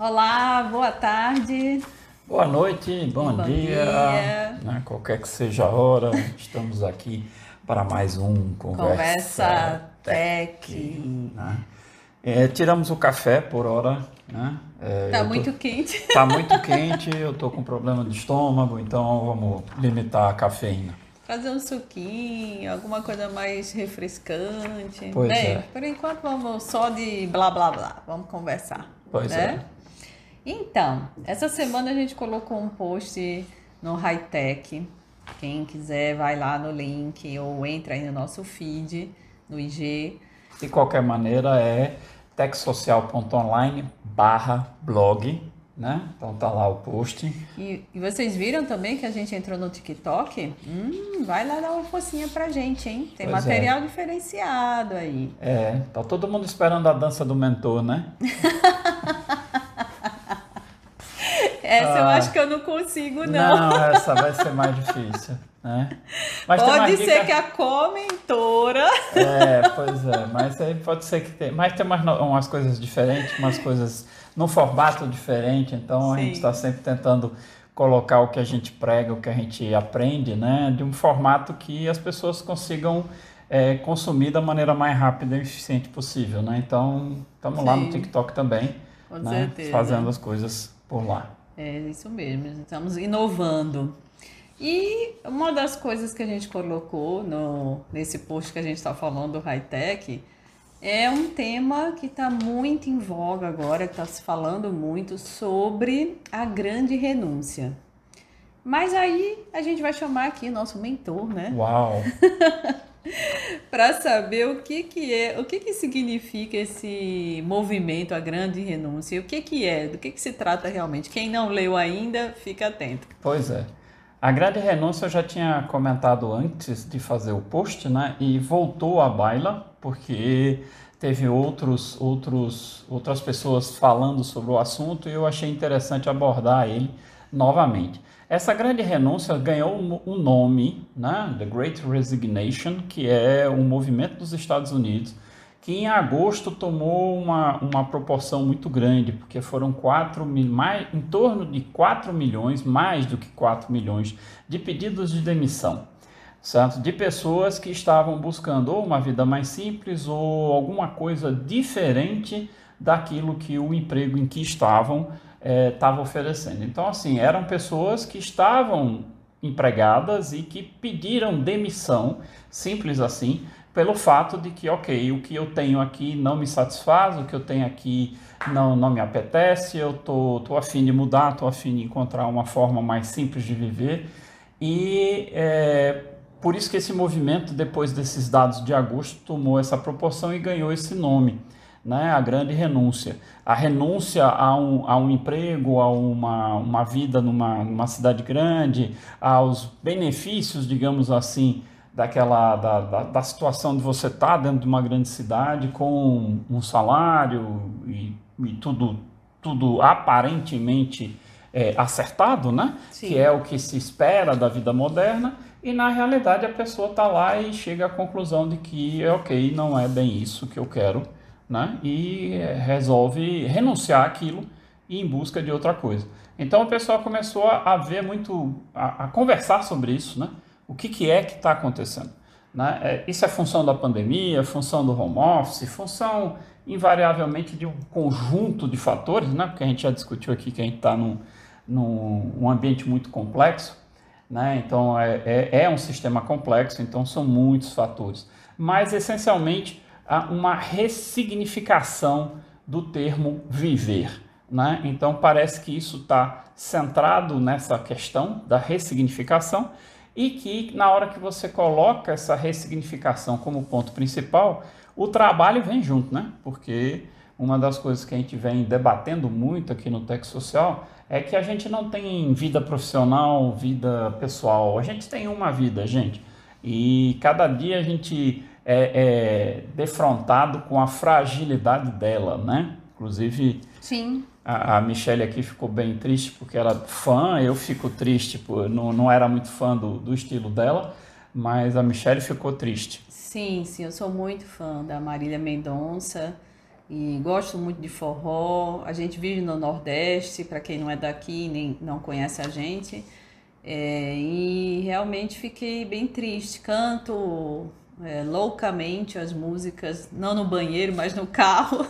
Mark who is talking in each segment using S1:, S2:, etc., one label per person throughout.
S1: Olá, boa tarde.
S2: Boa noite, bom, bom dia. dia. Né, qualquer que seja a hora, estamos aqui para mais um Conversa, Conversa Tech. Tech né? é, tiramos o café por hora. Né?
S1: É, tá muito tô, quente.
S2: Tá muito quente, eu tô com problema de estômago, então vamos limitar a cafeína.
S1: Fazer um suquinho, alguma coisa mais refrescante.
S2: Pois né?
S1: é. Por enquanto vamos só de blá blá blá, vamos conversar.
S2: Pois
S1: né? Então, essa semana a gente colocou um post no High Tech. Quem quiser vai lá no link ou entra aí no nosso feed, no IG.
S2: De qualquer maneira é techsocial.online barra blog, né? Então tá lá o post.
S1: E, e, vocês viram também que a gente entrou no TikTok? Hum, vai lá dar uma focinha pra gente, hein? Tem pois é. material é. diferenciado aí.
S2: É, tá todo mundo esperando a dança do mentor, né?
S1: Essa ah, eu acho que eu não consigo, não.
S2: Não, essa vai ser mais difícil. Né?
S1: Pode ser dica... que a comentora.
S2: É, pois é, mas aí pode ser que tem. Mas tem umas, umas coisas diferentes, umas coisas num formato diferente, então Sim. a gente está sempre tentando colocar o que a gente prega, o que a gente aprende, né? De um formato que as pessoas consigam é, consumir da maneira mais rápida e eficiente possível, né? Então, estamos lá no TikTok também,
S1: Com né?
S2: fazendo as coisas por lá.
S1: É isso mesmo, estamos inovando. E uma das coisas que a gente colocou no, nesse post que a gente está falando do high-tech é um tema que está muito em voga agora, que está se falando muito sobre a grande renúncia. Mas aí a gente vai chamar aqui nosso mentor, né?
S2: Uau!
S1: para saber o que, que é, o que, que significa esse movimento, a grande renúncia, o que, que é, do que, que se trata realmente. Quem não leu ainda, fica atento.
S2: Pois é. A grande renúncia eu já tinha comentado antes de fazer o post, né? E voltou à baila, porque teve outros, outros, outras pessoas falando sobre o assunto e eu achei interessante abordar ele novamente. Essa grande renúncia ganhou um nome, né, The Great Resignation, que é um movimento dos Estados Unidos, que em agosto tomou uma, uma proporção muito grande, porque foram 4 mil, mais, em torno de 4 milhões, mais do que 4 milhões, de pedidos de demissão, certo? De pessoas que estavam buscando ou uma vida mais simples ou alguma coisa diferente daquilo que o emprego em que estavam estava é, oferecendo. Então, assim, eram pessoas que estavam empregadas e que pediram demissão, simples assim, pelo fato de que, ok, o que eu tenho aqui não me satisfaz, o que eu tenho aqui não, não me apetece, eu tô, tô afim de mudar, tô afim de encontrar uma forma mais simples de viver. E é, por isso que esse movimento, depois desses dados de agosto, tomou essa proporção e ganhou esse nome né, a grande renúncia. A renúncia a um, a um emprego, a uma, uma vida numa, numa cidade grande, aos benefícios, digamos assim, daquela da, da, da situação de você estar tá dentro de uma grande cidade com um salário e, e tudo, tudo aparentemente é, acertado, né? Sim. Que é o que se espera da vida moderna. E na realidade a pessoa está lá e chega à conclusão de que, ok, não é bem isso que eu quero né? e resolve renunciar aquilo e em busca de outra coisa. Então o pessoal começou a ver muito, a, a conversar sobre isso, né? o que, que é que está acontecendo. Né? É, isso é função da pandemia, função do home office, função invariavelmente de um conjunto de fatores, né? porque a gente já discutiu aqui que a gente está num, num ambiente muito complexo, né? então é, é, é um sistema complexo, então são muitos fatores. Mas essencialmente uma ressignificação do termo viver. Né? Então parece que isso está centrado nessa questão da ressignificação e que na hora que você coloca essa ressignificação como ponto principal, o trabalho vem junto, né? Porque uma das coisas que a gente vem debatendo muito aqui no Tech Social é que a gente não tem vida profissional, vida pessoal. A gente tem uma vida, gente. E cada dia a gente é, é, defrontado com a fragilidade dela, né? Inclusive,
S1: Sim.
S2: A, a Michelle aqui ficou bem triste porque era fã, eu fico triste, por, não, não era muito fã do, do estilo dela, mas a Michelle ficou triste.
S1: Sim, sim, eu sou muito fã da Marília Mendonça. e gosto muito de forró. A gente vive no Nordeste, para quem não é daqui nem não conhece a gente. É, e realmente fiquei bem triste. Canto é, loucamente as músicas, não no banheiro, mas no carro.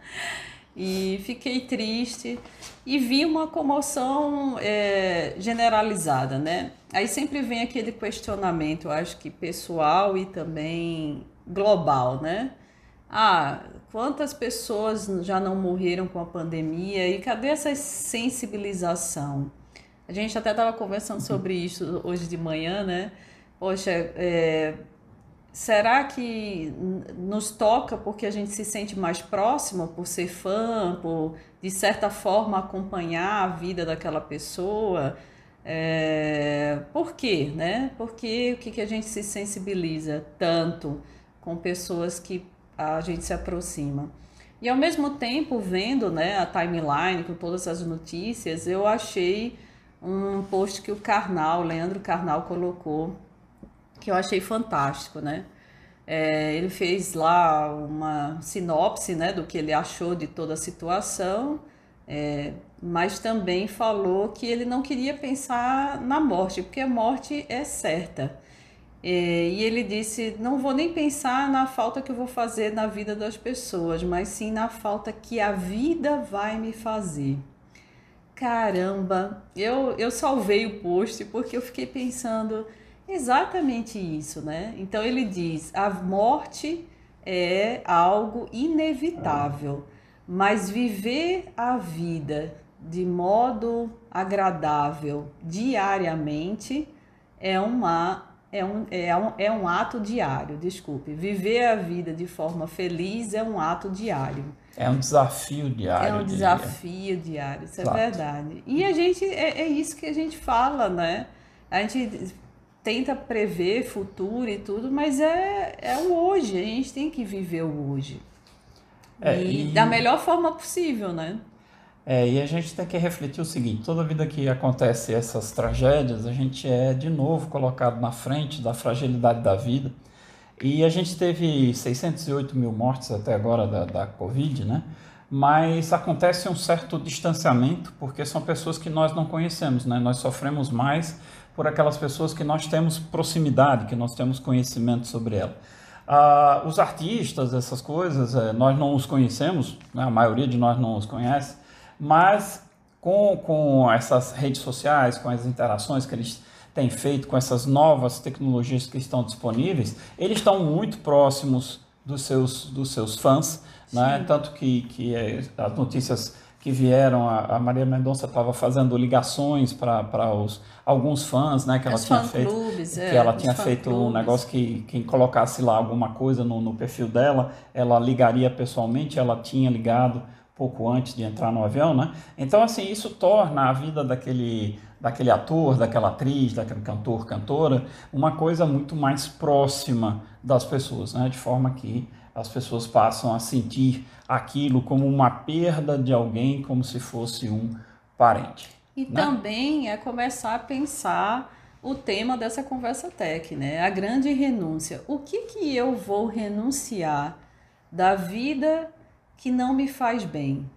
S1: e fiquei triste e vi uma comoção é, generalizada, né? Aí sempre vem aquele questionamento, eu acho que pessoal e também global, né? Ah, quantas pessoas já não morreram com a pandemia e cadê essa sensibilização? A gente até estava conversando sobre isso hoje de manhã, né? Poxa, é, será que nos toca porque a gente se sente mais próximo, por ser fã, por de certa forma acompanhar a vida daquela pessoa? É, por quê, né? Porque o que, que a gente se sensibiliza tanto com pessoas que a gente se aproxima? E ao mesmo tempo, vendo né, a timeline com todas as notícias, eu achei um post que o Karnal, Leandro Karnal, colocou, que eu achei fantástico, né? É, ele fez lá uma sinopse né, do que ele achou de toda a situação, é, mas também falou que ele não queria pensar na morte, porque a morte é certa. É, e ele disse: Não vou nem pensar na falta que eu vou fazer na vida das pessoas, mas sim na falta que a vida vai me fazer. Caramba, eu, eu salvei o post porque eu fiquei pensando exatamente isso, né? Então ele diz: a morte é algo inevitável, mas viver a vida de modo agradável diariamente é uma é um, é, um, é um ato diário, desculpe. Viver a vida de forma feliz é um ato diário.
S2: É um desafio diário.
S1: É um desafio diário, isso é Exato. é verdade. E a gente, é, é isso que a gente fala, né? A gente tenta prever futuro e tudo, mas é, é o hoje, a gente tem que viver o hoje. É, e, e, da melhor forma possível, né?
S2: É, e a gente tem que refletir o seguinte: toda vida que acontece essas tragédias, a gente é de novo colocado na frente da fragilidade da vida. E a gente teve 608 mil mortes até agora da, da Covid, né? Mas acontece um certo distanciamento, porque são pessoas que nós não conhecemos, né? Nós sofremos mais por aquelas pessoas que nós temos proximidade, que nós temos conhecimento sobre ela. Ah, os artistas, essas coisas, é, nós não os conhecemos, né? a maioria de nós não os conhece, mas com, com essas redes sociais, com as interações que eles têm feito, com essas novas tecnologias que estão disponíveis, eles estão muito próximos dos seus, dos seus fãs, né? tanto que, que é, as notícias que vieram, a, Maria Mendonça estava fazendo ligações para alguns fãs, né, que ela tinha feito,
S1: clubes,
S2: que é, ela tinha feito clubes. um negócio que quem colocasse lá alguma coisa no, no perfil dela, ela ligaria pessoalmente, ela tinha ligado pouco antes de entrar no avião, né? Então assim isso torna a vida daquele daquele ator, daquela atriz, daquele cantor, cantora, uma coisa muito mais próxima das pessoas, né? De forma que as pessoas passam a sentir aquilo como uma perda de alguém, como se fosse um parente.
S1: E né? também é começar a pensar o tema dessa conversa tech, né? A grande renúncia. O que que eu vou renunciar da vida que não me faz bem?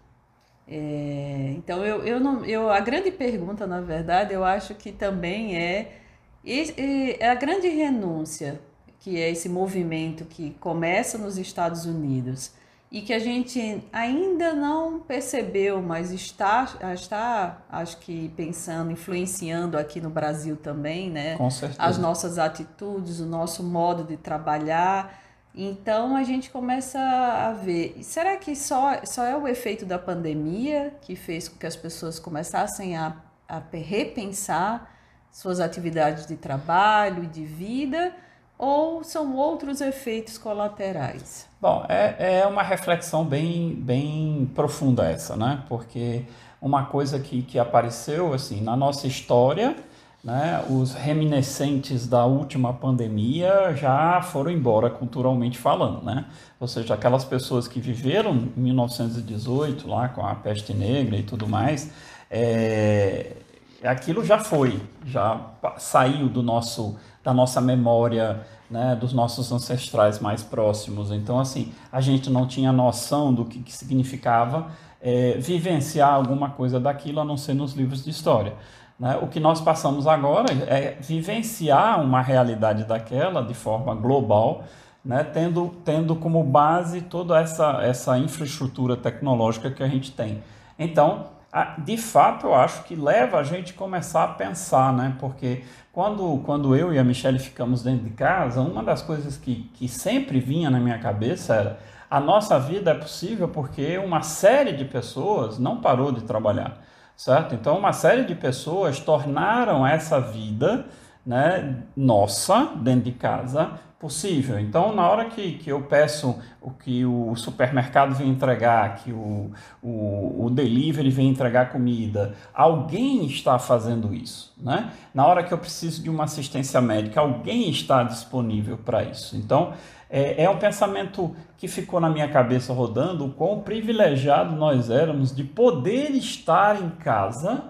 S1: É, então eu, eu não eu a grande pergunta na verdade eu acho que também é, é a grande renúncia que é esse movimento que começa nos Estados Unidos e que a gente ainda não percebeu, mas está, está acho que pensando, influenciando aqui no Brasil também, né?
S2: Com certeza.
S1: As nossas atitudes, o nosso modo de trabalhar. Então a gente começa a ver, será que só, só é o efeito da pandemia que fez com que as pessoas começassem a, a repensar suas atividades de trabalho e de vida? Ou são outros efeitos colaterais?
S2: Bom, é, é uma reflexão bem, bem profunda essa, né? Porque uma coisa que, que apareceu assim na nossa história, né, os reminiscentes da última pandemia já foram embora culturalmente falando, né? Ou seja, aquelas pessoas que viveram em 1918 lá com a peste negra e tudo mais, é, aquilo já foi, já saiu do nosso da nossa memória, né, dos nossos ancestrais mais próximos. Então, assim, a gente não tinha noção do que, que significava é, vivenciar alguma coisa daquilo, a não ser nos livros de história. Né? O que nós passamos agora é vivenciar uma realidade daquela de forma global, né? tendo, tendo como base toda essa, essa infraestrutura tecnológica que a gente tem. Então, de fato, eu acho que leva a gente começar a pensar, né? Porque quando, quando eu e a Michelle ficamos dentro de casa, uma das coisas que, que sempre vinha na minha cabeça era a nossa vida é possível porque uma série de pessoas não parou de trabalhar, certo? Então, uma série de pessoas tornaram essa vida né, nossa, dentro de casa, possível. Então, na hora que, que eu peço o que o supermercado vem entregar, que o, o, o delivery vem entregar comida, alguém está fazendo isso. Né? Na hora que eu preciso de uma assistência médica, alguém está disponível para isso. Então, é, é um pensamento que ficou na minha cabeça rodando, o quão privilegiado nós éramos de poder estar em casa,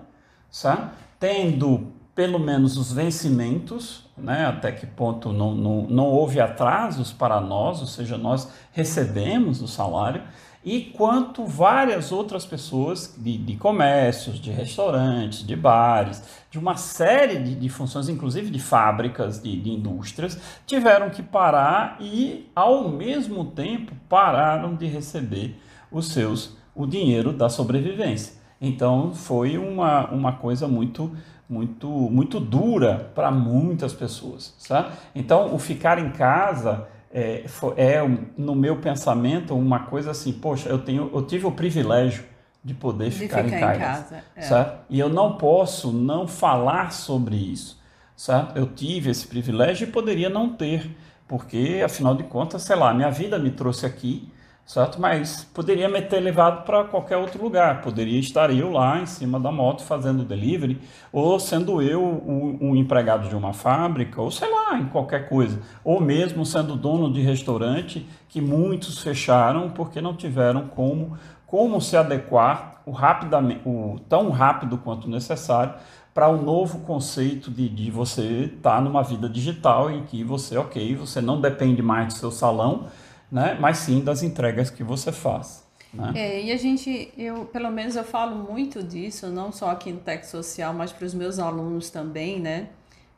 S2: sabe? tendo pelo menos os vencimentos, né, até que ponto não, não, não houve atrasos para nós, ou seja, nós recebemos o salário, e quanto várias outras pessoas de, de comércios, de restaurantes, de bares, de uma série de, de funções, inclusive de fábricas, de, de indústrias, tiveram que parar e, ao mesmo tempo, pararam de receber os seus o dinheiro da sobrevivência. Então foi uma, uma coisa muito muito muito dura para muitas pessoas, sabe? Então o ficar em casa é, é, no meu pensamento uma coisa assim, poxa, eu tenho, eu tive o privilégio de poder de ficar, ficar, em casa, em casa é. certo? E eu não posso não falar sobre isso, certo? Eu tive esse privilégio e poderia não ter, porque afinal de contas, sei lá, minha vida me trouxe aqui certo? Mas poderia me ter levado para qualquer outro lugar. Poderia estar eu lá em cima da moto fazendo delivery, ou sendo eu um, um, empregado de uma fábrica, ou sei lá, em qualquer coisa. Ou mesmo sendo dono de restaurante, que muitos fecharam porque não tiveram como, como se adequar o rapidamente, o, tão rápido quanto necessário para o um novo conceito de, de você estar tá numa vida digital em que você, ok, você não depende mais do seu salão, né? mas sim das entregas que você faz. Né?
S1: É, e a gente, eu, pelo menos eu falo muito disso, não só aqui no Tec Social, mas para os meus alunos também, né?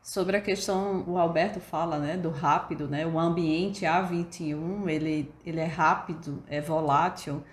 S1: Sobre a questão, o Alberto fala, né, do rápido, né? O ambiente A21, ele, ele é rápido, é volátil,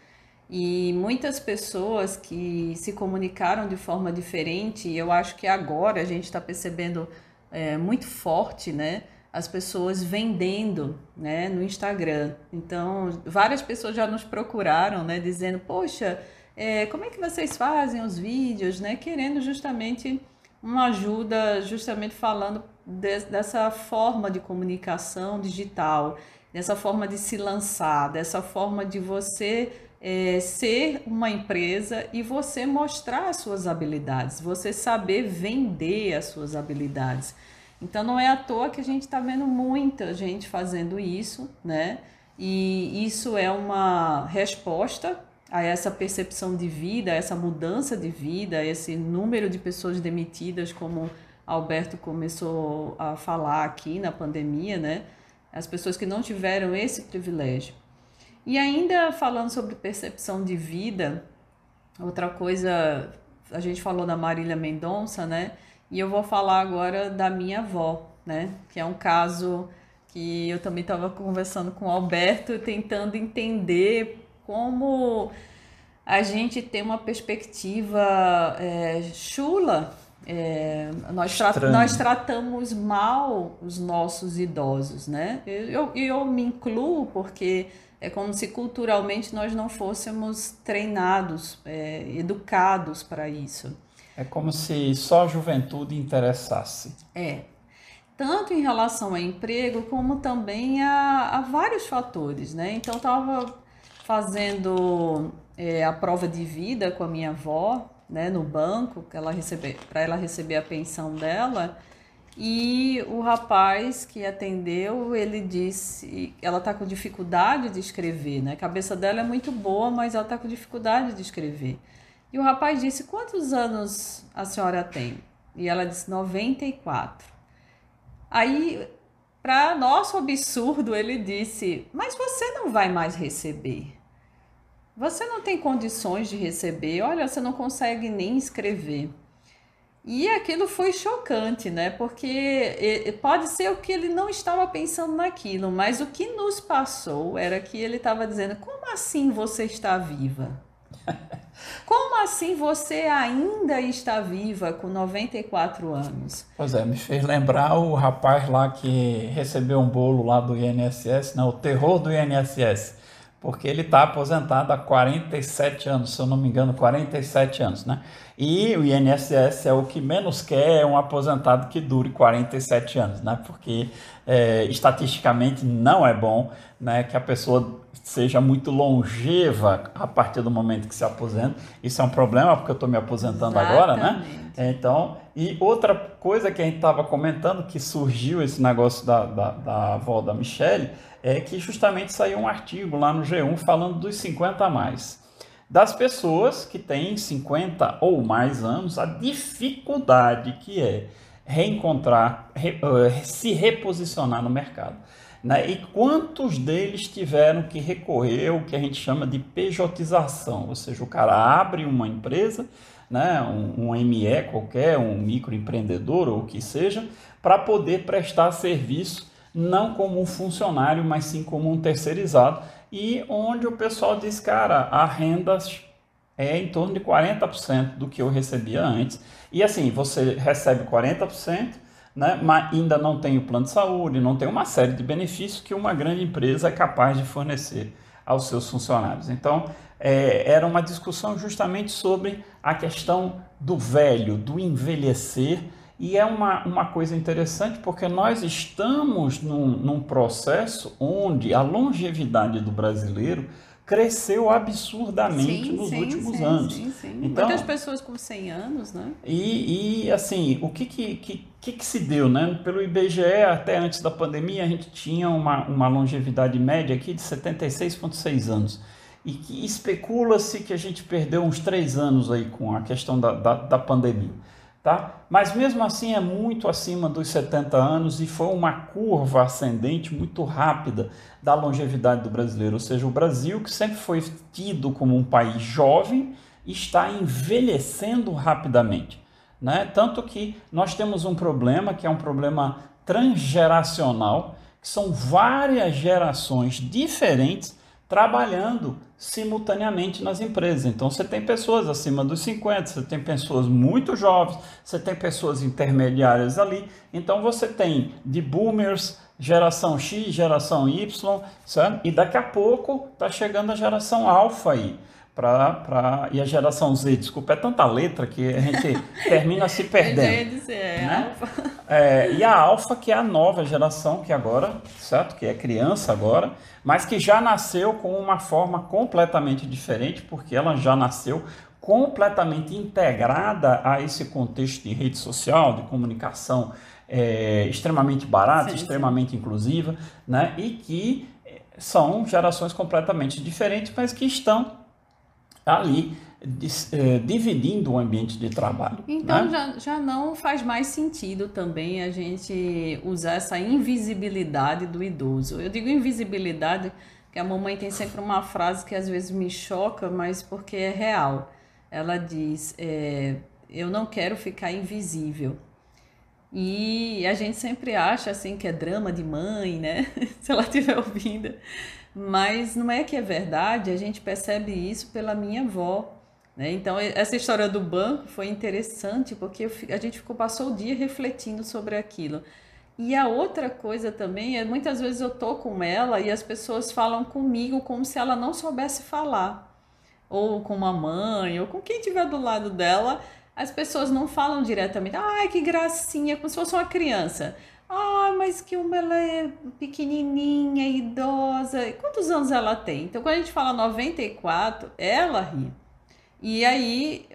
S1: e muitas pessoas que se comunicaram de forma diferente, eu acho que agora a gente está percebendo é, muito forte, né? As pessoas vendendo né, no Instagram. Então, várias pessoas já nos procuraram, né, dizendo, poxa, é, como é que vocês fazem os vídeos, né, querendo justamente uma ajuda, justamente falando de, dessa forma de comunicação digital, dessa forma de se lançar, dessa forma de você é, ser uma empresa e você mostrar as suas habilidades, você saber vender as suas habilidades. Então não é à toa que a gente está vendo muita gente fazendo isso, né? E isso é uma resposta a essa percepção de vida, a essa mudança de vida, esse número de pessoas demitidas, como Alberto começou a falar aqui na pandemia, né? As pessoas que não tiveram esse privilégio. E ainda falando sobre percepção de vida, outra coisa, a gente falou da Marília Mendonça, né? E eu vou falar agora da minha avó, né? Que é um caso que eu também estava conversando com o Alberto, tentando entender como a gente tem uma perspectiva é, chula. É, nós, tra nós tratamos mal os nossos idosos, né? E eu, eu, eu me incluo porque é como se culturalmente nós não fôssemos treinados, é, educados para isso.
S2: É como se só a juventude interessasse.
S1: É. Tanto em relação ao emprego, como também a, a vários fatores, né? Então, estava fazendo é, a prova de vida com a minha avó, né, no banco, ela para ela receber a pensão dela. E o rapaz que atendeu, ele disse, ela está com dificuldade de escrever, né? A cabeça dela é muito boa, mas ela está com dificuldade de escrever. E o rapaz disse: Quantos anos a senhora tem? E ela disse: 94. Aí, para nosso absurdo, ele disse: Mas você não vai mais receber. Você não tem condições de receber. Olha, você não consegue nem escrever. E aquilo foi chocante, né? Porque pode ser que ele não estava pensando naquilo, mas o que nos passou era que ele estava dizendo: como assim você está viva? Como assim você ainda está viva com 94 anos?
S2: Pois é, me fez lembrar o rapaz lá que recebeu um bolo lá do INSS, né? o terror do INSS porque ele está aposentado há 47 anos, se eu não me engano, 47 anos, né? E o INSS é o que menos quer é um aposentado que dure 47 anos, né? Porque é, estatisticamente não é bom né, que a pessoa seja muito longeva a partir do momento que se aposenta. Isso é um problema porque eu estou me aposentando Exatamente. agora, né? Então, e outra coisa que a gente estava comentando que surgiu esse negócio da, da, da avó da Michelle é que justamente saiu um artigo lá no G1 falando dos 50 a mais. Das pessoas que têm 50 ou mais anos, a dificuldade que é reencontrar, re, uh, se reposicionar no mercado. Né? E quantos deles tiveram que recorrer ao que a gente chama de pejotização, ou seja, o cara abre uma empresa, né? um, um ME qualquer, um microempreendedor ou o que seja, para poder prestar serviço não como um funcionário, mas sim como um terceirizado, e onde o pessoal diz, cara, a renda é em torno de 40% do que eu recebia antes. E assim, você recebe 40%, né, mas ainda não tem o plano de saúde, não tem uma série de benefícios que uma grande empresa é capaz de fornecer aos seus funcionários. Então, é, era uma discussão justamente sobre a questão do velho, do envelhecer e é uma, uma coisa interessante porque nós estamos num, num processo onde a longevidade do brasileiro cresceu absurdamente sim, nos sim, últimos
S1: sim,
S2: anos.
S1: Então, Muitas pessoas com 100 anos, né?
S2: E, e assim, o que que, que, que, que se deu, né? Pelo IBGE, até antes da pandemia, a gente tinha uma, uma longevidade média aqui de 76,6 anos. E que especula-se que a gente perdeu uns 3 anos aí com a questão da, da, da pandemia tá? Mas mesmo assim é muito acima dos 70 anos e foi uma curva ascendente muito rápida da longevidade do brasileiro, ou seja, o Brasil que sempre foi tido como um país jovem está envelhecendo rapidamente, né? Tanto que nós temos um problema que é um problema transgeracional, que são várias gerações diferentes trabalhando simultaneamente nas empresas. Então você tem pessoas acima dos 50, você tem pessoas muito jovens, você tem pessoas intermediárias ali. Então você tem de boomers, geração X, geração Y, certo? e daqui a pouco está chegando a geração alfa aí. Pra, pra, e a geração Z, desculpa, é tanta letra que a gente termina se perdendo.
S1: é, né?
S2: é, e a alfa, que é a nova geração, que agora, certo? Que é criança agora, mas que já nasceu com uma forma completamente diferente, porque ela já nasceu completamente integrada a esse contexto de rede social, de comunicação é, extremamente barata, sim, extremamente sim. inclusiva, né? E que são gerações completamente diferentes, mas que estão ali eh, dividindo o ambiente de trabalho.
S1: Então
S2: né?
S1: já, já não faz mais sentido também a gente usar essa invisibilidade do idoso. Eu digo invisibilidade, que a mamãe tem sempre uma frase que às vezes me choca, mas porque é real. Ela diz: é, Eu não quero ficar invisível. E a gente sempre acha assim que é drama de mãe, né? Se ela estiver ouvindo. Mas não é que é verdade, a gente percebe isso pela minha avó. Né? Então, essa história do banco foi interessante porque a gente ficou, passou o dia refletindo sobre aquilo. E a outra coisa também é muitas vezes eu tô com ela e as pessoas falam comigo como se ela não soubesse falar. Ou com uma mãe, ou com quem estiver do lado dela, as pessoas não falam diretamente. Ai, que gracinha, como se fosse uma criança. Ah, mas que uma ela é pequenininha, idosa. Quantos anos ela tem? Então, quando a gente fala 94, ela ri. E aí,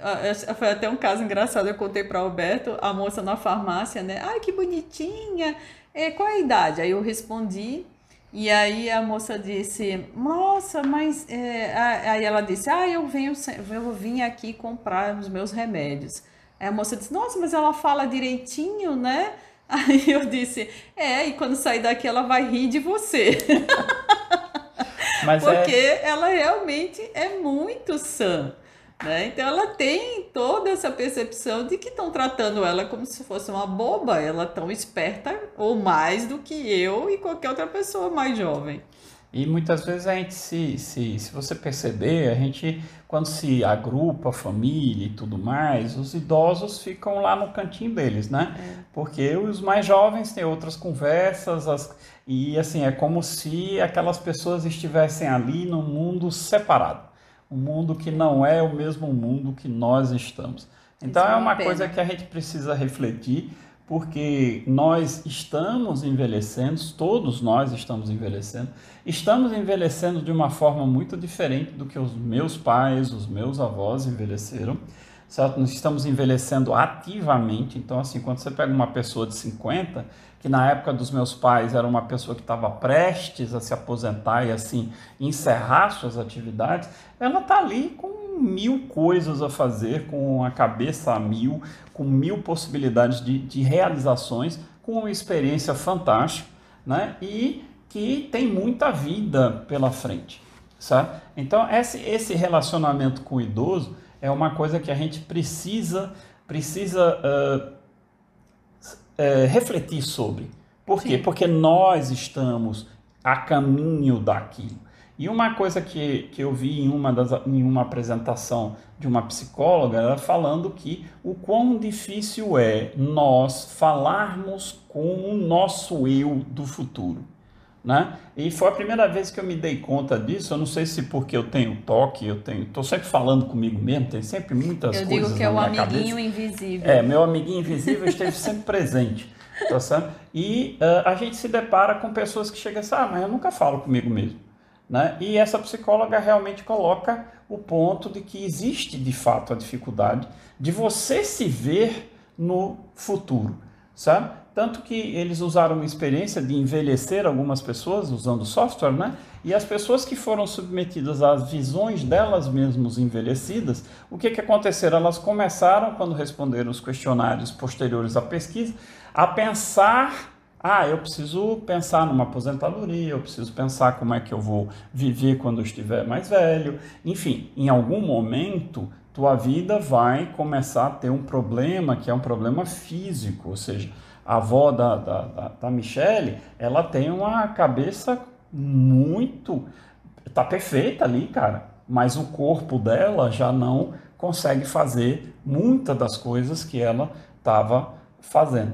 S1: foi até um caso engraçado, eu contei para Alberto, a moça na farmácia, né? Ai, que bonitinha. É, qual é a idade? Aí eu respondi, e aí a moça disse, nossa, mas... É... Aí ela disse, ah, eu, venho, eu vim aqui comprar os meus remédios. Aí a moça disse, nossa, mas ela fala direitinho, né? Aí eu disse, é, e quando sair daqui ela vai rir de você. Mas é Porque é... ela realmente é muito sã. Né? Então ela tem toda essa percepção de que estão tratando ela como se fosse uma boba, ela tão esperta ou mais do que eu e qualquer outra pessoa mais jovem.
S2: E muitas vezes a gente se, se, se você perceber, a gente quando se agrupa a família e tudo mais, os idosos ficam lá no cantinho deles, né? É. Porque os mais jovens têm outras conversas as, e assim é como se aquelas pessoas estivessem ali num mundo separado um mundo que não é o mesmo mundo que nós estamos. Então Isso é, é uma coisa que a gente precisa refletir, porque nós estamos envelhecendo, todos nós estamos envelhecendo, estamos envelhecendo de uma forma muito diferente do que os meus pais, os meus avós envelheceram. Certo? Nós estamos envelhecendo ativamente, então assim, quando você pega uma pessoa de 50, que na época dos meus pais era uma pessoa que estava prestes a se aposentar e assim encerrar suas atividades, ela está ali com mil coisas a fazer, com a cabeça a mil, com mil possibilidades de, de realizações, com uma experiência fantástica, né? E que tem muita vida pela frente, sabe? Então esse, esse relacionamento com o idoso é uma coisa que a gente precisa precisa uh, refletir sobre. Por quê? Sim. Porque nós estamos a caminho daquilo. E uma coisa que, que eu vi em uma, das, em uma apresentação de uma psicóloga, ela falando que o quão difícil é nós falarmos com o nosso eu do futuro. Né? E foi a primeira vez que eu me dei conta disso. Eu não sei se porque eu tenho toque, eu tenho, estou sempre falando comigo mesmo, tem sempre muitas eu coisas. Eu digo
S1: que é
S2: o
S1: amiguinho
S2: cabeça.
S1: invisível.
S2: É, meu amiguinho invisível esteve sempre presente. Tá certo? E uh, a gente se depara com pessoas que chegam assim, ah, mas eu nunca falo comigo mesmo. Né? E essa psicóloga realmente coloca o ponto de que existe de fato a dificuldade de você se ver no futuro, sabe? Tanto que eles usaram uma experiência de envelhecer algumas pessoas usando software, né? E as pessoas que foram submetidas às visões delas mesmas envelhecidas, o que, que aconteceram? Elas começaram, quando responderam os questionários posteriores à pesquisa, a pensar ah, eu preciso pensar numa aposentadoria, eu preciso pensar como é que eu vou viver quando eu estiver mais velho. Enfim, em algum momento, tua vida vai começar a ter um problema que é um problema físico, ou seja, a avó da, da, da, da Michelle, ela tem uma cabeça muito. tá perfeita ali, cara. Mas o corpo dela já não consegue fazer muitas das coisas que ela estava fazendo.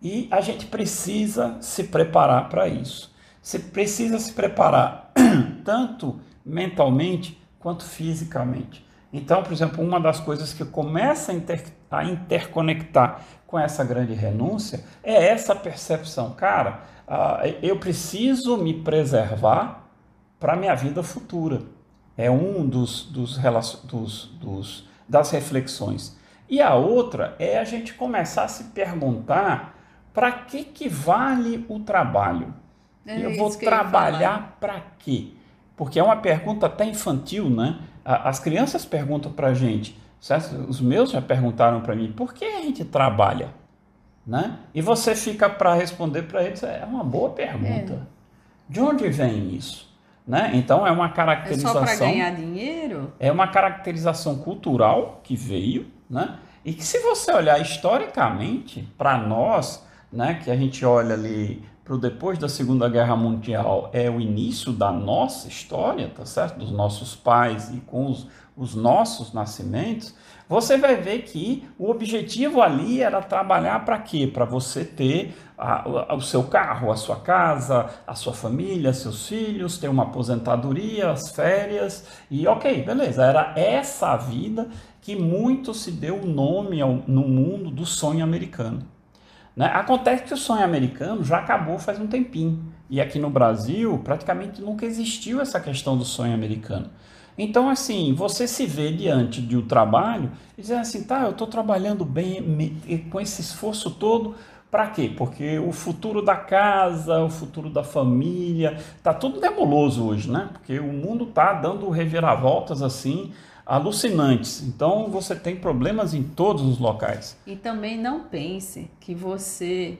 S2: E a gente precisa se preparar para isso. Você precisa se preparar tanto mentalmente quanto fisicamente. Então, por exemplo, uma das coisas que começa a, inter, a interconectar com essa grande renúncia é essa percepção, cara, uh, eu preciso me preservar para minha vida futura. É um dos, dos, dos, dos, das reflexões. E a outra é a gente começar a se perguntar para que, que vale o trabalho? É eu vou trabalhar para quê? Porque é uma pergunta até infantil, né? As crianças perguntam para a gente, Certo? Os meus já perguntaram para mim, por que a gente trabalha? Né? E você fica para responder para eles, é uma boa pergunta. É. De onde vem isso? Né? Então é uma caracterização. É só
S1: para ganhar dinheiro?
S2: É uma caracterização cultural que veio, né? E que se você olhar historicamente, para nós, né, que a gente olha ali para o depois da Segunda Guerra Mundial, é o início da nossa história, tá certo? Dos nossos pais e com os, os nossos nascimentos, você vai ver que o objetivo ali era trabalhar para quê? Para você ter a, a, o seu carro, a sua casa, a sua família, seus filhos, ter uma aposentadoria, as férias e ok, beleza. Era essa a vida que muito se deu o nome ao, no mundo do sonho americano. Né? Acontece que o sonho americano já acabou faz um tempinho. E aqui no Brasil, praticamente nunca existiu essa questão do sonho americano. Então, assim, você se vê diante de um trabalho e dizer assim, tá, eu estou trabalhando bem, com esse esforço todo, para quê? Porque o futuro da casa, o futuro da família, tá tudo nebuloso hoje, né? Porque o mundo tá dando reviravoltas assim, alucinantes. Então, você tem problemas em todos os locais.
S1: E também não pense que você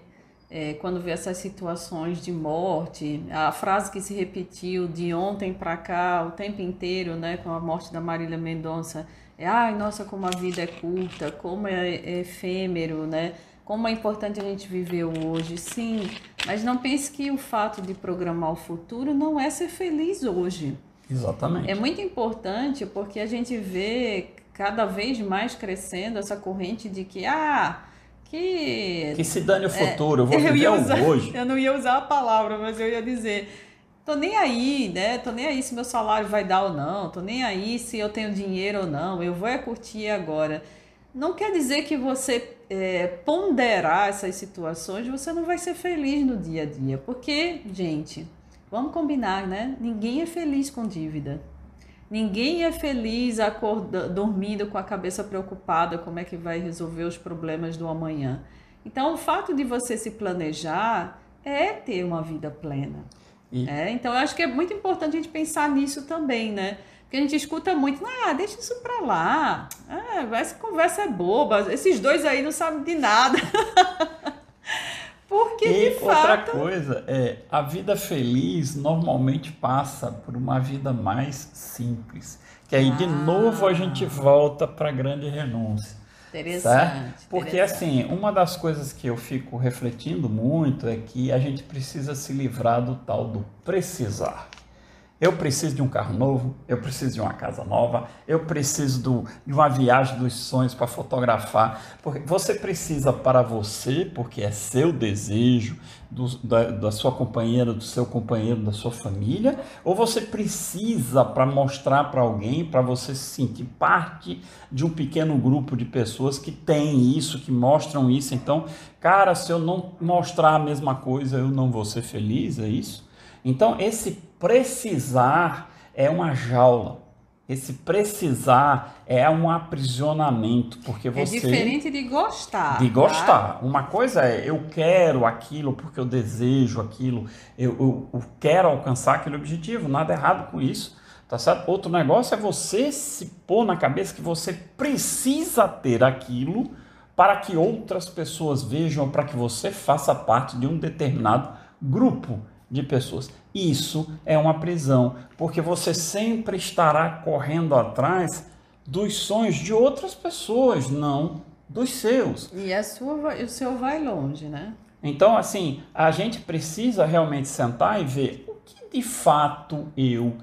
S1: é, quando vê essas situações de morte, a frase que se repetiu de ontem para cá o tempo inteiro, né, com a morte da Marília Mendonça, é ai, nossa, como a vida é curta, como é, é efêmero, né? Como é importante a gente viver hoje, sim, mas não pense que o fato de programar o futuro não é ser feliz hoje.
S2: Exatamente.
S1: É muito importante porque a gente vê cada vez mais crescendo essa corrente de que, ah, que.
S2: Que se dane o futuro, é, eu vou viver
S1: eu usar,
S2: hoje.
S1: Eu não ia usar a palavra, mas eu ia dizer. Tô nem aí, né? Tô nem aí se meu salário vai dar ou não. Tô nem aí se eu tenho dinheiro ou não. Eu vou é curtir agora. Não quer dizer que você é, ponderar essas situações, você não vai ser feliz no dia a dia. Porque, gente, vamos combinar, né? Ninguém é feliz com dívida. Ninguém é feliz acorda, dormindo com a cabeça preocupada como é que vai resolver os problemas do amanhã. Então, o fato de você se planejar é ter uma vida plena. E... É, então, eu acho que é muito importante a gente pensar nisso também, né? Porque a gente escuta muito, ah, deixa isso pra lá. Ah, essa conversa é boba. Esses dois aí não sabem de nada. Porque,
S2: e
S1: de
S2: outra
S1: fato...
S2: coisa é, a vida feliz normalmente passa por uma vida mais simples. Que aí, ah. de novo, a gente volta para a grande renúncia.
S1: Interessante.
S2: Certo? Porque,
S1: interessante.
S2: assim, uma das coisas que eu fico refletindo muito é que a gente precisa se livrar do tal do precisar. Eu preciso de um carro novo, eu preciso de uma casa nova, eu preciso do, de uma viagem dos sonhos para fotografar. Porque você precisa para você, porque é seu desejo, do, da, da sua companheira, do seu companheiro, da sua família, ou você precisa para mostrar para alguém, para você se sentir parte de um pequeno grupo de pessoas que tem isso, que mostram isso. Então, cara, se eu não mostrar a mesma coisa, eu não vou ser feliz, é isso? Então, esse precisar é uma jaula. Esse precisar é um aprisionamento, porque é você...
S1: É diferente de gostar.
S2: De gostar. Tá? Uma coisa é, eu quero aquilo porque eu desejo aquilo, eu, eu, eu quero alcançar aquele objetivo, nada errado com isso, tá certo? Outro negócio é você se pôr na cabeça que você precisa ter aquilo para que outras pessoas vejam, para que você faça parte de um determinado grupo de pessoas. Isso é uma prisão, porque você sempre estará correndo atrás dos sonhos de outras pessoas, não dos seus.
S1: E a sua, o seu vai longe, né?
S2: Então, assim, a gente precisa realmente sentar e ver o que de fato eu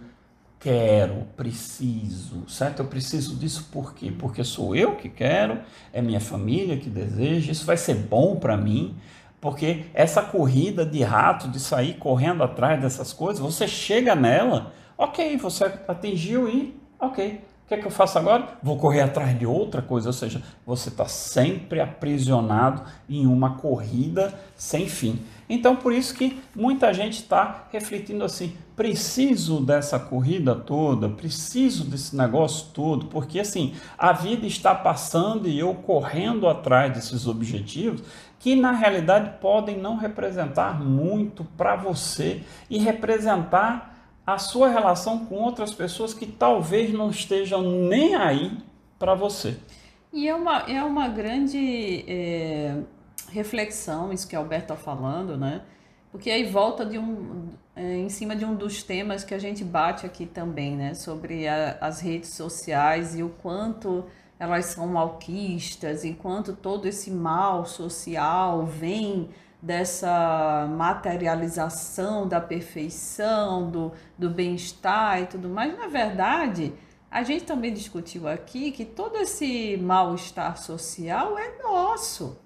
S2: quero, preciso, certo? Eu preciso disso por quê? Porque sou eu que quero, é minha família que deseja, isso vai ser bom para mim. Porque essa corrida de rato, de sair correndo atrás dessas coisas, você chega nela, ok, você atingiu e ok. O que é que eu faço agora? Vou correr atrás de outra coisa, ou seja, você está sempre aprisionado em uma corrida sem fim. Então, por isso que muita gente está refletindo assim: preciso dessa corrida toda, preciso desse negócio todo, porque assim, a vida está passando e eu correndo atrás desses objetivos que na realidade podem não representar muito para você e representar a sua relação com outras pessoas que talvez não estejam nem aí para você.
S1: E é uma, é uma grande é, reflexão isso que o Alberto está falando, né? Porque aí volta de um, é, em cima de um dos temas que a gente bate aqui também, né? Sobre a, as redes sociais e o quanto elas são malquistas, enquanto todo esse mal social vem dessa materialização da perfeição, do, do bem-estar e tudo mais, na verdade, a gente também discutiu aqui que todo esse mal-estar social é nosso.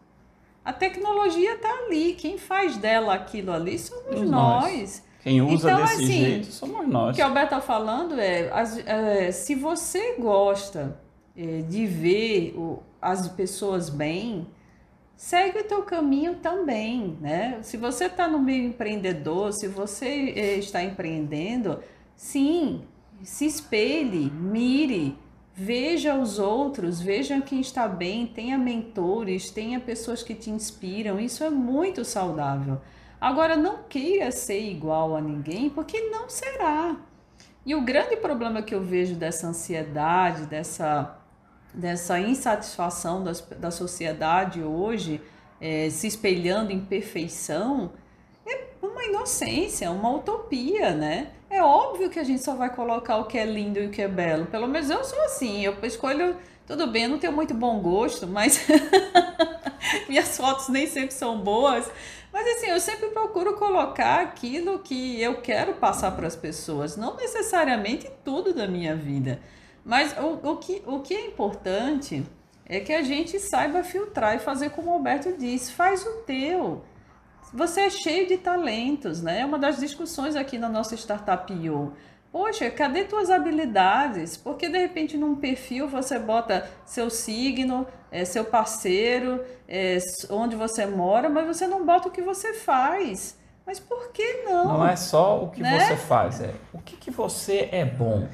S1: A tecnologia está ali, quem faz dela aquilo ali somos nós. nós.
S2: Quem usa então, desse assim, jeito somos nós.
S1: O que o Alberto está falando é, é, se você gosta é, de ver o, as pessoas bem, segue o teu caminho também, né? Se você está no meio empreendedor, se você é, está empreendendo, sim, se espelhe, mire, veja os outros, veja quem está bem, tenha mentores, tenha pessoas que te inspiram, isso é muito saudável. Agora, não queira ser igual a ninguém, porque não será. E o grande problema que eu vejo dessa ansiedade, dessa dessa insatisfação das, da sociedade hoje é, se espelhando em perfeição, é uma inocência, uma utopia, né? É óbvio que a gente só vai colocar o que é lindo e o que é belo. Pelo menos eu sou assim, eu escolho. Tudo bem, eu não tenho muito bom gosto, mas minhas fotos nem sempre são boas. Mas assim, eu sempre procuro colocar aquilo que eu quero passar para as pessoas, não necessariamente tudo da minha vida. Mas o, o, que, o que é importante é que a gente saiba filtrar e fazer como o Alberto disse, faz o teu. Você é cheio de talentos, né? É uma das discussões aqui na nossa Startup IO. Poxa, cadê tuas habilidades? Porque de repente num perfil você bota seu signo, é, seu parceiro, é, onde você mora, mas você não bota o que você faz. Mas por que não?
S2: Não é só o que né? você faz, é o que, que você é bom.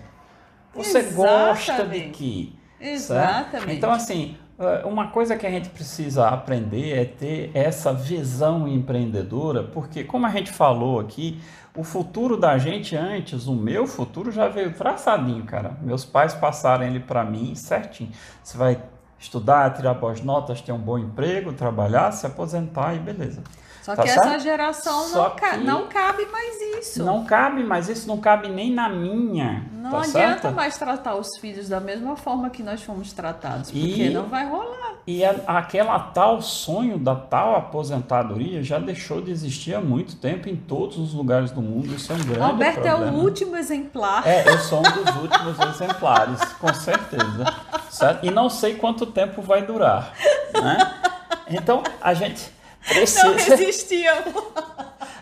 S2: Você Exatamente. gosta de quê?
S1: Exatamente.
S2: Certo? Então, assim, eh, uma coisa que a gente precisa aprender é ter essa visão empreendedora, porque, como a gente falou aqui, o futuro da gente antes, o meu futuro já veio traçadinho, cara. Meus pais passaram ele para mim certinho. Você vai estudar, tirar boas notas, ter um bom emprego, trabalhar, se aposentar e beleza.
S1: Só tá que certo? essa geração não, ca não cabe mais isso.
S2: Não cabe mais isso, não cabe nem na minha.
S1: Não
S2: tá
S1: adianta
S2: certo?
S1: mais tratar os filhos da mesma forma que nós fomos tratados, porque e, não vai rolar.
S2: E a, aquela tal sonho da tal aposentadoria já deixou de existir há muito tempo em todos os lugares do mundo. Isso é um grande
S1: Alberto
S2: problema.
S1: é o último exemplar.
S2: É, eu sou um dos últimos exemplares, com certeza. Certo? E não sei quanto tempo vai durar. Né? Então, a gente precisa. Não
S1: resistíamos.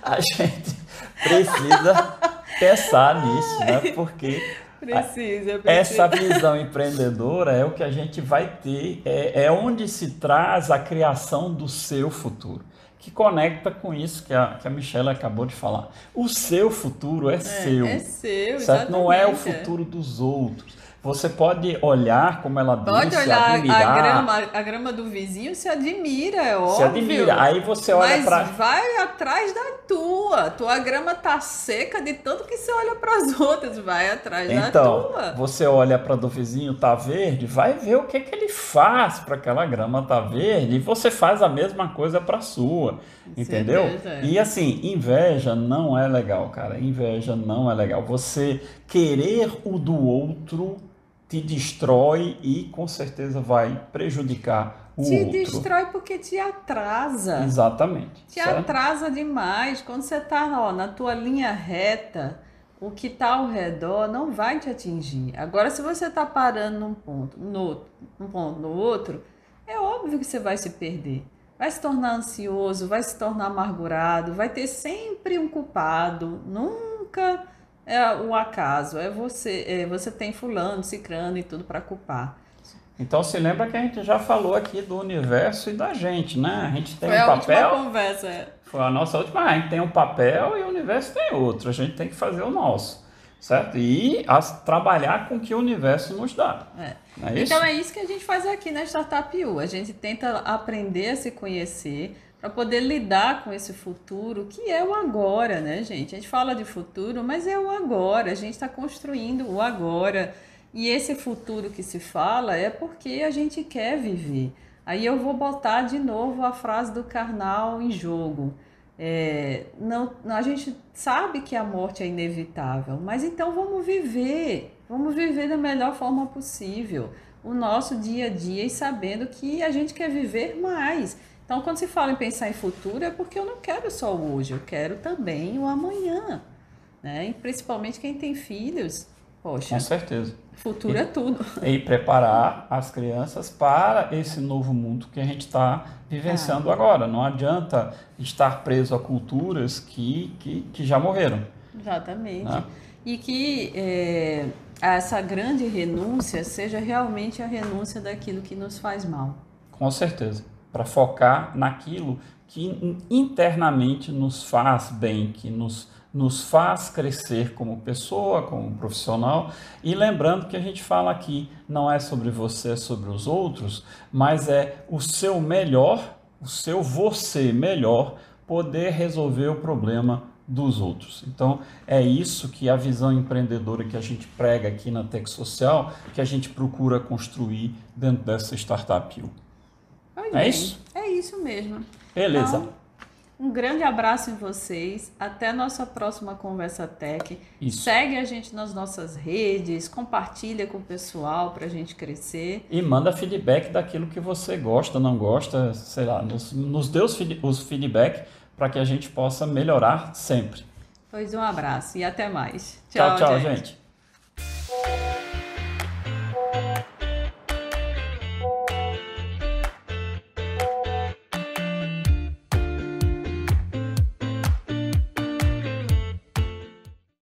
S2: A gente precisa pensar nisso, né? Porque
S1: Precisa, precisa.
S2: Essa visão empreendedora é o que a gente vai ter, é, é onde se traz a criação do seu futuro, que conecta com isso que a, que a Michelle acabou de falar. O seu futuro é, é seu.
S1: É seu,
S2: certo? Não é o futuro dos outros. Você pode olhar, como ela disse,
S1: pode olhar
S2: admirar.
S1: A grama, a grama do vizinho se admira, é óbvio.
S2: Se admira. Aí você olha para.
S1: vai atrás da tua. Tua grama tá seca de tanto que você olha para as outras. Vai atrás
S2: então,
S1: da tua.
S2: Você olha para do vizinho tá verde, vai ver o que que ele faz para aquela grama tá verde e você faz a mesma coisa para sua. Entendeu? Certeza. E assim, inveja não é legal, cara. Inveja não é legal. Você querer o do outro te destrói e com certeza vai prejudicar o
S1: te
S2: outro.
S1: Te destrói porque te atrasa.
S2: Exatamente.
S1: Te certo? atrasa demais. Quando você está na tua linha reta, o que está ao redor não vai te atingir. Agora, se você está parando num ponto, no, num ponto, no outro, é óbvio que você vai se perder. Vai se tornar ansioso, vai se tornar amargurado, vai ter sempre um culpado. Nunca é o acaso, é você, é, você tem fulano, cicrano e tudo para culpar.
S2: Então se lembra que a gente já falou aqui do universo e da gente, né? A gente tem
S1: Foi
S2: um
S1: a
S2: papel.
S1: Última conversa. É.
S2: Foi a nossa última, a gente tem um papel e o universo tem outro. A gente tem que fazer o nosso. Certo? E as, trabalhar com o que o universo nos dá.
S1: É. É então é isso que a gente faz aqui na Startup U. A gente tenta aprender a se conhecer, para poder lidar com esse futuro que é o agora, né, gente? A gente fala de futuro, mas é o agora. A gente está construindo o agora. E esse futuro que se fala é porque a gente quer viver. Aí eu vou botar de novo a frase do carnal em jogo. É, não, a gente sabe que a morte é inevitável, mas então vamos viver, vamos viver da melhor forma possível o nosso dia a dia e sabendo que a gente quer viver mais. Então, quando se fala em pensar em futuro, é porque eu não quero só o hoje, eu quero também o amanhã. Né? E principalmente quem tem filhos, poxa.
S2: Com certeza.
S1: Futuro
S2: e,
S1: é tudo.
S2: E preparar as crianças para esse novo mundo que a gente está vivenciando ah. agora. Não adianta estar preso a culturas que, que, que já morreram.
S1: Exatamente. Né? E que é, essa grande renúncia seja realmente a renúncia daquilo que nos faz mal.
S2: Com certeza para focar naquilo que internamente nos faz bem, que nos, nos faz crescer como pessoa, como profissional. E lembrando que a gente fala aqui não é sobre você, é sobre os outros, mas é o seu melhor, o seu você melhor poder resolver o problema dos outros. Então, é isso que a visão empreendedora que a gente prega aqui na Tech Social, que a gente procura construir dentro dessa startup.
S1: Pois é bem, isso? É isso mesmo.
S2: Beleza.
S1: Então, um grande abraço em vocês. Até a nossa próxima Conversa Tech.
S2: Isso.
S1: Segue a gente nas nossas redes, compartilha com o pessoal para a gente crescer.
S2: E manda feedback daquilo que você gosta, não gosta, sei lá, nos, nos dê os, feed- os feedback para que a gente possa melhorar sempre.
S1: Pois um abraço e até mais.
S2: Tchau, tchau, gente.